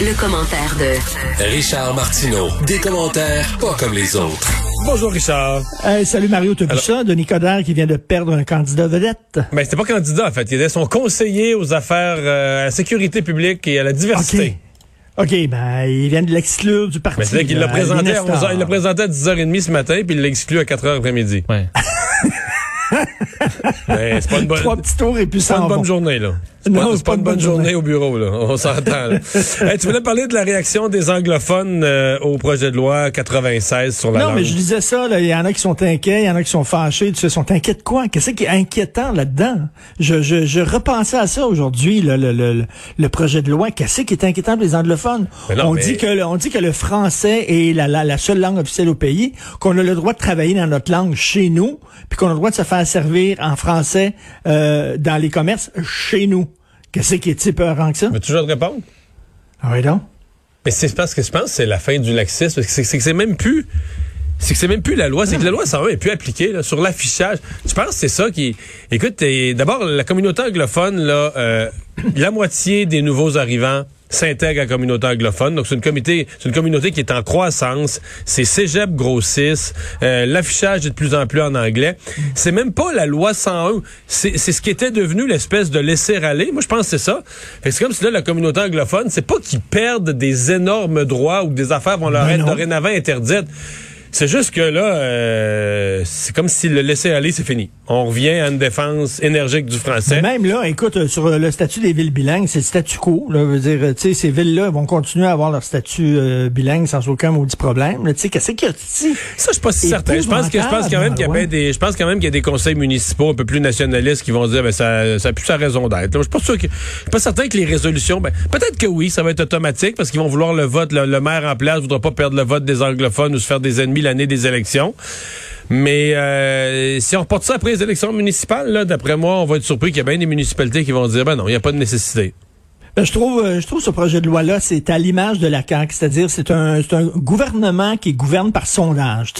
Le, commentaire de Richard Martineau. Des commentaires pas comme les autres. Bonjour Richard. Salut Mario, ça? Denis Coderre qui vient de perdre un candidat vedette. Ben c'était pas candidat en fait, il était son conseiller aux affaires euh, à la sécurité publique et à la diversité. OK, ben, il vient de l'exclure du parti. Mais c'est vrai qu'il l'a présenté, à Nestor. 11h, il l'a présenté à 10h30 ce matin, puis il l'a exclu à 4h après-midi. Ouais. Mais c'est pas une bonne, Trois petits tours et puis c'est pas ça une bonne journée, là. Non, pas, c'est pas une bonne journée au bureau, là. On s'entend, là. Hey, tu voulais parler de la réaction des anglophones euh, au projet de loi 96 sur la Non, langue. mais je disais ça, il y en a qui sont inquiets, il y en a qui sont fâchés, tu sais, sont inquiets de quoi? Qu'est-ce qui est inquiétant là-dedans? Je, je, je repensais à ça aujourd'hui, le, le, le, le projet de loi. Qu'est-ce qui est inquiétant pour les anglophones? Non, on, mais- dit que, le- on dit que le français est la, la, la seule langue officielle au pays, qu'on a le droit de travailler dans notre langue chez nous, puis qu'on a le droit de se faire servir en français euh, dans les commerces chez nous. Qu'est-ce qui est si peurant que ça? Mais toujours te répondre? Ah oui, donc? Mais c'est parce que je pense que c'est la fin du laxisme. C'est que c'est même plus. C'est que c'est même plus la loi, c'est que la loi 101 est plus appliquée là, sur l'affichage. Je pense que c'est ça qui. Écoute, d'abord la communauté anglophone là, euh, la moitié des nouveaux arrivants s'intègrent à la communauté anglophone. Donc c'est une communauté, c'est une communauté qui est en croissance. Ces cégeps grossissent. Euh, l'affichage est de plus en plus en anglais. C'est même pas la loi 101. C'est c'est ce qui était devenu l'espèce de laisser aller. Moi je pense que c'est ça. Fait que c'est comme si là la communauté anglophone, c'est pas qu'ils perdent des énormes droits ou que des affaires vont leur Ben être dorénavant interdites. C'est juste que là, euh, c'est comme si le laisser aller, c'est fini. On revient à une défense énergique du français. Mais Même là, écoute, euh, sur euh, le statut des villes bilingues, c'est le statu quo. Là, veut dire, euh, tu sais, ces villes-là vont continuer à avoir leur statut euh, bilingue sans aucun maudit problème. Tu sais, qu'est-ce qu'il y a? Ça, je suis pas si certain. Je pense que je pense quand même qu'il y a des, je pense quand même qu'il y a des conseils municipaux un peu plus nationalistes qui vont dire, ben ça, ça a plus sa raison d'être. Je suis pas sûr que, je suis pas certain que les résolutions, ben peut-être que oui, ça va être automatique parce qu'ils vont vouloir le vote. Le, le maire en place voudra pas perdre le vote des anglophones ou se faire des ennemis l'année des élections. Mais euh, si on reporte ça après les élections municipales, d'après moi, on va être surpris qu'il y a bien des municipalités qui vont dire, ben non, il n'y a pas de nécessité. Ben, je trouve, euh, je trouve ce projet de loi-là, c'est à l'image de la CAQ, c'est-à-dire c'est un, c'est un gouvernement qui gouverne par sondage.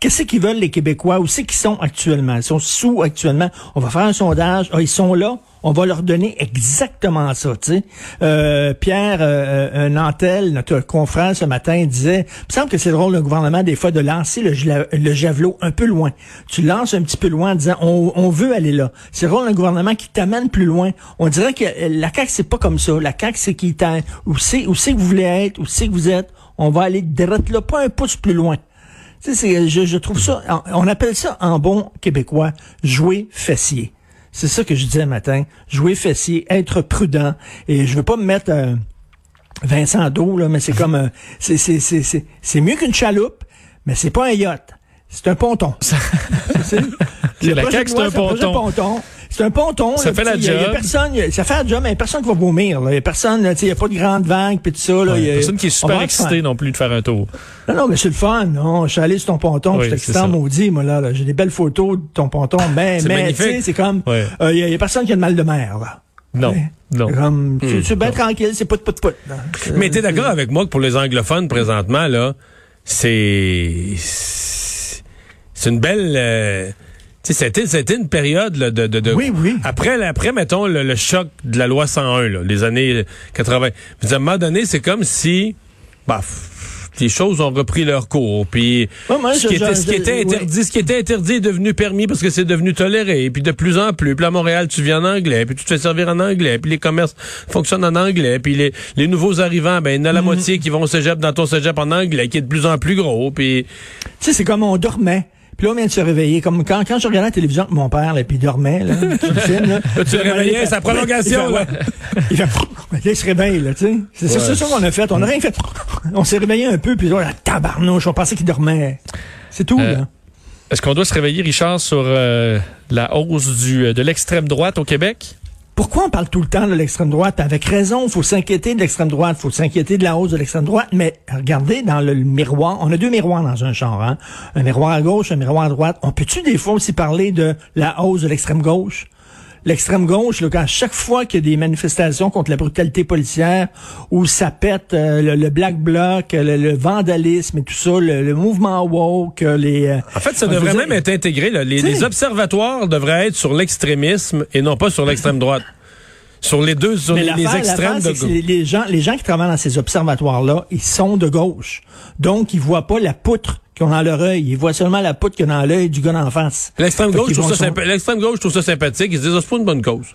Qu'est-ce qu'ils veulent les Québécois? Où c'est qu'ils sont actuellement? Ils sont sous actuellement? On va faire un sondage. Ah, ils sont là. On va leur donner exactement ça. Euh, Pierre euh, euh, Nantel, notre confrère ce matin, disait, il semble que c'est le rôle d'un gouvernement des fois de lancer le, javelot un peu loin. Tu lances un petit peu loin en disant, on, veut aller là. C'est le rôle d'un gouvernement qui t'amène plus loin. On dirait que euh, la CAQ, c'est pas comme ça. La CAQ, c'est qui t'a, où c'est, où c'est que vous voulez être, où c'est que vous êtes. On va aller direct là, pas un pouce plus loin. Tu sais, je, je trouve ça, on appelle ça en bon québécois, jouer fessier. C'est ça que je disais matin. Jouer fessier, être prudent. Et je veux pas me mettre euh, Vincent d'eau, là, mais c'est comme, euh, c'est, c'est, c'est, c'est, c'est mieux qu'une chaloupe, mais c'est pas un yacht. C'est un ponton. C'est- le la CAQ, c'est un ponton. C'est un ponton. Ça là, fait la il y a- il y a job. personne, il y a- ça fait la job, mais il y a personne qui va vomir. Il y a personne, il a pas de grande vague puis tout ça. Là, il y a- Personne qui est super excité non plus de faire un tour. non, non, mais c'est le fun, non? Je suis allé sur ton ponton, Oui, j'étais c'est excitant ça. maudit, moi, là. là. J'ai des belles photos de ton ponton, mais, C'est mais, tu sais, c'est comme, il Ouais. y, a- y a personne qui a le mal de mer, là. Non, Ouais. non. C'est Comme, tu, tu es bien tranquille, c'est put, put, put. là. Mais t'es d'accord avec moi que pour les anglophones présentement là, c'est c'est une belle euh, c'était c'était une période là, de, de, de- Oui, oui. après après mettons le, le choc de la loi 101 là, les années 80. Puis à un moment donné, c'est comme si bah les choses ont repris leur cours. Puis Ouais, ce, je- qui était, je- ce qui était je- interdit, ce qui était interdit est devenu permis parce que c'est devenu toléré. Puis de plus en plus. Puis à Montréal, tu viens en anglais, puis tu te fais servir en anglais, puis les commerces fonctionnent en anglais, puis les, les nouveaux arrivants, ben il y en a la moitié qui vont au cégep dans ton cégep en anglais, qui est de plus en plus gros. Puis Tu sais, c'est comme on dormait. Puis là, on vient de se réveiller. Comme quand, quand je regardais la télévision avec mon père, là, puis il dormait, là, tu le filmes, là. Là, tu le réveillais, sa prolongation, Il fait, là. ouais. Il fait, là, il se réveille, là, tu sais. C'est ça, ça qu'on a fait. On a rien fait. On s'est réveillé un peu, puis là, la tabarnouche, on pensait qu'il dormait. C'est tout, Euh, là. Est-ce qu'on doit se réveiller, Richard, sur euh, la hausse du, de l'extrême droite au Québec? Pourquoi on parle tout le temps de l'extrême droite? Avec raison, faut s'inquiéter de l'extrême droite, faut s'inquiéter de la hausse de l'extrême droite, mais regardez dans le, miroir, on a deux miroirs dans un genre, hein? un miroir à gauche, un miroir à droite. On peut-tu des fois aussi parler de la hausse de l'extrême gauche? L'extrême gauche, là, à chaque fois qu'il y a des manifestations contre la brutalité policière, où ça pète euh, le, black bloc, le, vandalisme et tout ça, le, mouvement woke, euh, les... Euh, en fait, ça devrait même être intégré. Les, observatoires devraient être sur l'extrémisme et non pas sur l'extrême droite. Sur les deux, sur les, extrêmes de Les gens, les gens qui travaillent dans ces observatoires-là, ils sont de gauche. Donc, ils voient pas la poutre qu'ils ont dans leur œil. Ils voient seulement la poutre qu'il y a dans l'œil du gars d'en face. L'extrême gauche, trouve ça l'extrême gauche, trouve ça sympathique. Ils se disent, oh, c'est pas une bonne cause.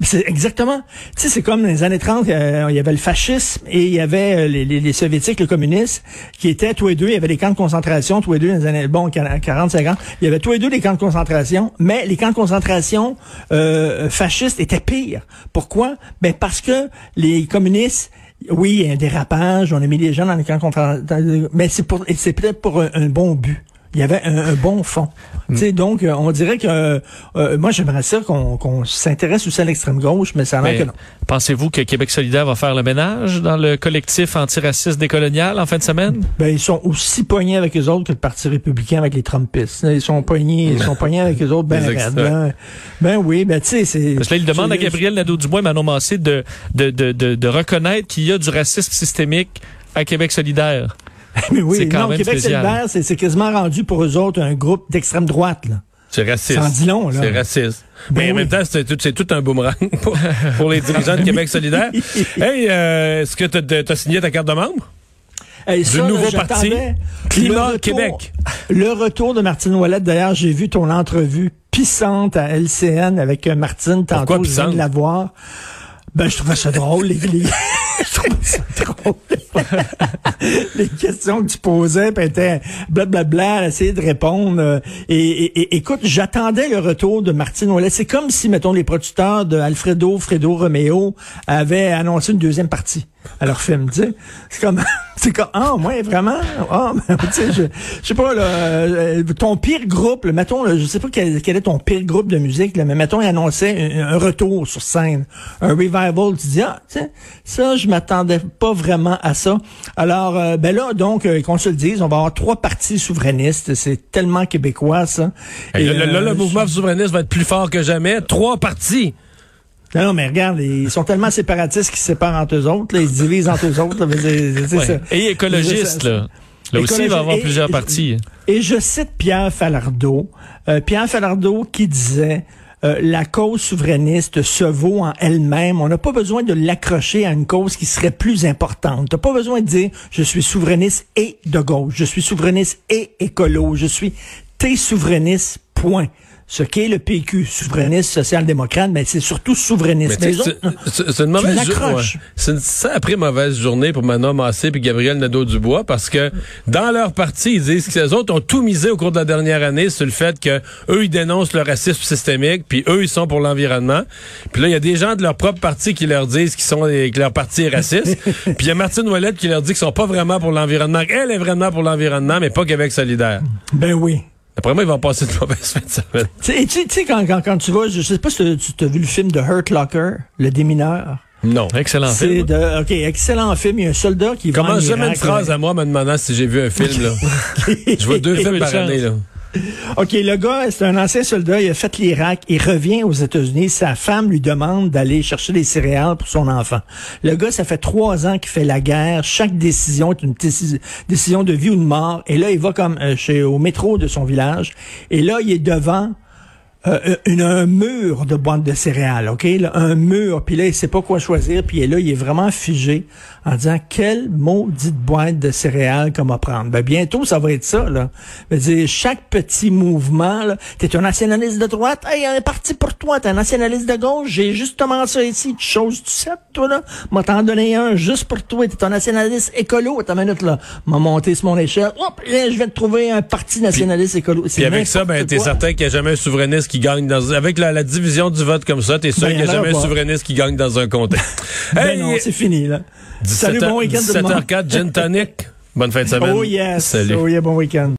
C'est exactement. Tu sais, c'est comme dans les années 30, euh, il y avait le fascisme et il y avait euh, les, les, soviétiques, le communisme, qui étaient tous les deux, il y avait des camps de concentration, tous les deux dans les années, bon, 40, 50, il y avait tous les deux des camps de concentration, mais les camps de concentration euh, fascistes étaient pires. Pourquoi? Ben parce que les communistes oui, il y a un dérapage, on a mis les gens dans les camps concentration, mais c'est pour, c'est peut-être pour un bon but il y avait un, bon fond. Mm. Donc, euh, on dirait que euh, moi, j'aimerais ça qu'on s'intéresse aussi à l'extrême gauche, mais ça a l'air que non. Pensez-vous que Québec solidaire va faire le ménage dans le collectif antiraciste décolonial en fin de semaine? Ben, ils sont aussi poignés avec les autres que le Parti républicain avec les Trumpistes. Ils sont poignés, ils sont poignés avec les autres. Ben, ben, ben, oui, ben tu sais, c'est... Parce que là, il demande à Gabriel Nadeau-Dubois et Manon Massé de, de, de, de, de reconnaître qu'il y a du racisme systémique à Québec solidaire. Mais oui, non, Québec solidaire, c'est quasiment rendu pour eux autres un groupe d'extrême droite. Là. C'est raciste. C'est long, là. C'est raciste. Ben Mais en même temps, c'est tout, tout, un boomerang pour, les dirigeants de Québec solidaire. hey, euh, est-ce que tu as, signé ta carte de membre? Hey, du nouveau parti Climat Québec. Le retour de Martine Ouellette. D'ailleurs, j'ai vu ton entrevue pissante à LCN avec euh, Martine. Tantôt, Pourquoi je viens de la voir. Ben, je trouvais ça drôle, les, les questions que tu posais, puis étaient blablabla, essayer de répondre. Euh, et, écoute, j'attendais le retour de Martine Ouellet. C'est comme si, mettons, les producteurs de Alfredo, Fredo Romeo avaient annoncé une deuxième partie à leur film, tu. C'est comme, c'est comme, ah, moi, vraiment, ah, tu sais, je, je sais pas, là, euh, ton pire groupe, mettons, là, je sais pas quel, est ton pire groupe de musique, là, mais mettons, il annonçait un, retour sur scène, un revival, tu dis, ah, tu sais, ça, je m'attendais pas vraiment à ça. Alors, euh, ben là, donc, euh, qu'on se le dise, on va avoir trois partis souverainistes, c'est tellement québécois, ça. Et, là, le mouvement souverainiste va être plus fort que jamais, trois partis. Non, non, mais regarde, ils sont tellement séparatistes qu'ils se séparent entre eux autres, là, ils se divisent entre eux autres. Là, Et écologistes, là. Là aussi, il va y avoir plusieurs partis. Et, je cite Pierre Falardeau. Euh, Pierre Falardeau qui disait... Euh, la cause souverainiste se vaut en elle-même. On n'a pas besoin de l'accrocher à une cause qui serait plus importante. T'as pas besoin de dire je suis souverainiste et de gauche, je suis souverainiste et écolo, je suis t'es souverainiste, point ce qu'est le PQ, souverainiste social-démocrate, mais c'est surtout souverainiste. C'est une mauvaise journée. C'est une sacrée mauvaise journée pour Manon Massé et Gabriel Nadeau-Dubois parce que dans leur parti, ils disent que les autres ont tout misé au cours de la dernière année sur le fait que eux ils dénoncent le racisme systémique, puis eux ils sont pour l'environnement. Puis là il y a des gens de leur propre parti qui leur disent qu'ils sont que leur parti est raciste. puis il y a Martine Ouellette qui leur dit qu'ils sont pas vraiment pour l'environnement. Elle est vraiment pour l'environnement, mais pas Québec solidaire. Ben oui. Après moi, ils vont passer de mauvaise fin de semaine. Tu sais, quand, quand, quand, tu vas, je sais pas si tu as vu le film de Hurt Locker, le démineur? Non, excellent film. De, OK, excellent film. Il y a un soldat qui va Commence jamais une phrase à moi me demandant si j'ai vu un film. là. je vois deux films par année. Là. OK, le gars, c'est un ancien soldat, il a fait l'Irak, il revient aux États-Unis, sa femme lui demande d'aller chercher des céréales pour son enfant. Le gars, ça fait trois ans qu'il fait la guerre, chaque décision est une décision de vie ou de mort, et là, il va comme euh, chez au métro de son village, et là, il est devant euh, euh, une, un mur de boîtes de céréales, OK? un mur, puis là, il sait pas quoi choisir, puis là, il est vraiment figé en disant quelle maudite boîte de céréales qu'on va prendre? Ben, bientôt, ça va être ça, là. dire, chaque petit mouvement, là, t'es un nationaliste de droite, hey, est parti pour toi, t'es un nationaliste de gauche, j'ai justement ça ici, tu choses tu sais, toi, là, m'a t'en donné un juste pour toi, t'es un nationaliste écolo, ta minute, là, m'a monté sur mon échelle, hop, là, je vais te trouver un parti nationaliste écolo. Puis avec ça, ben, t'es certain qu'il n'y a jamais un souverainiste qui gagne dans, avec la, division du vote comme ça, t'es sûr ben, qu'il n'y a jamais un souverainiste qui gagne dans un comté. ben non, c'est fini, là. Salut, bon week-end 17h04, Gin Tonic. Bonne fin de semaine. Oh yes. Salut. Oh yeah, bon week-end.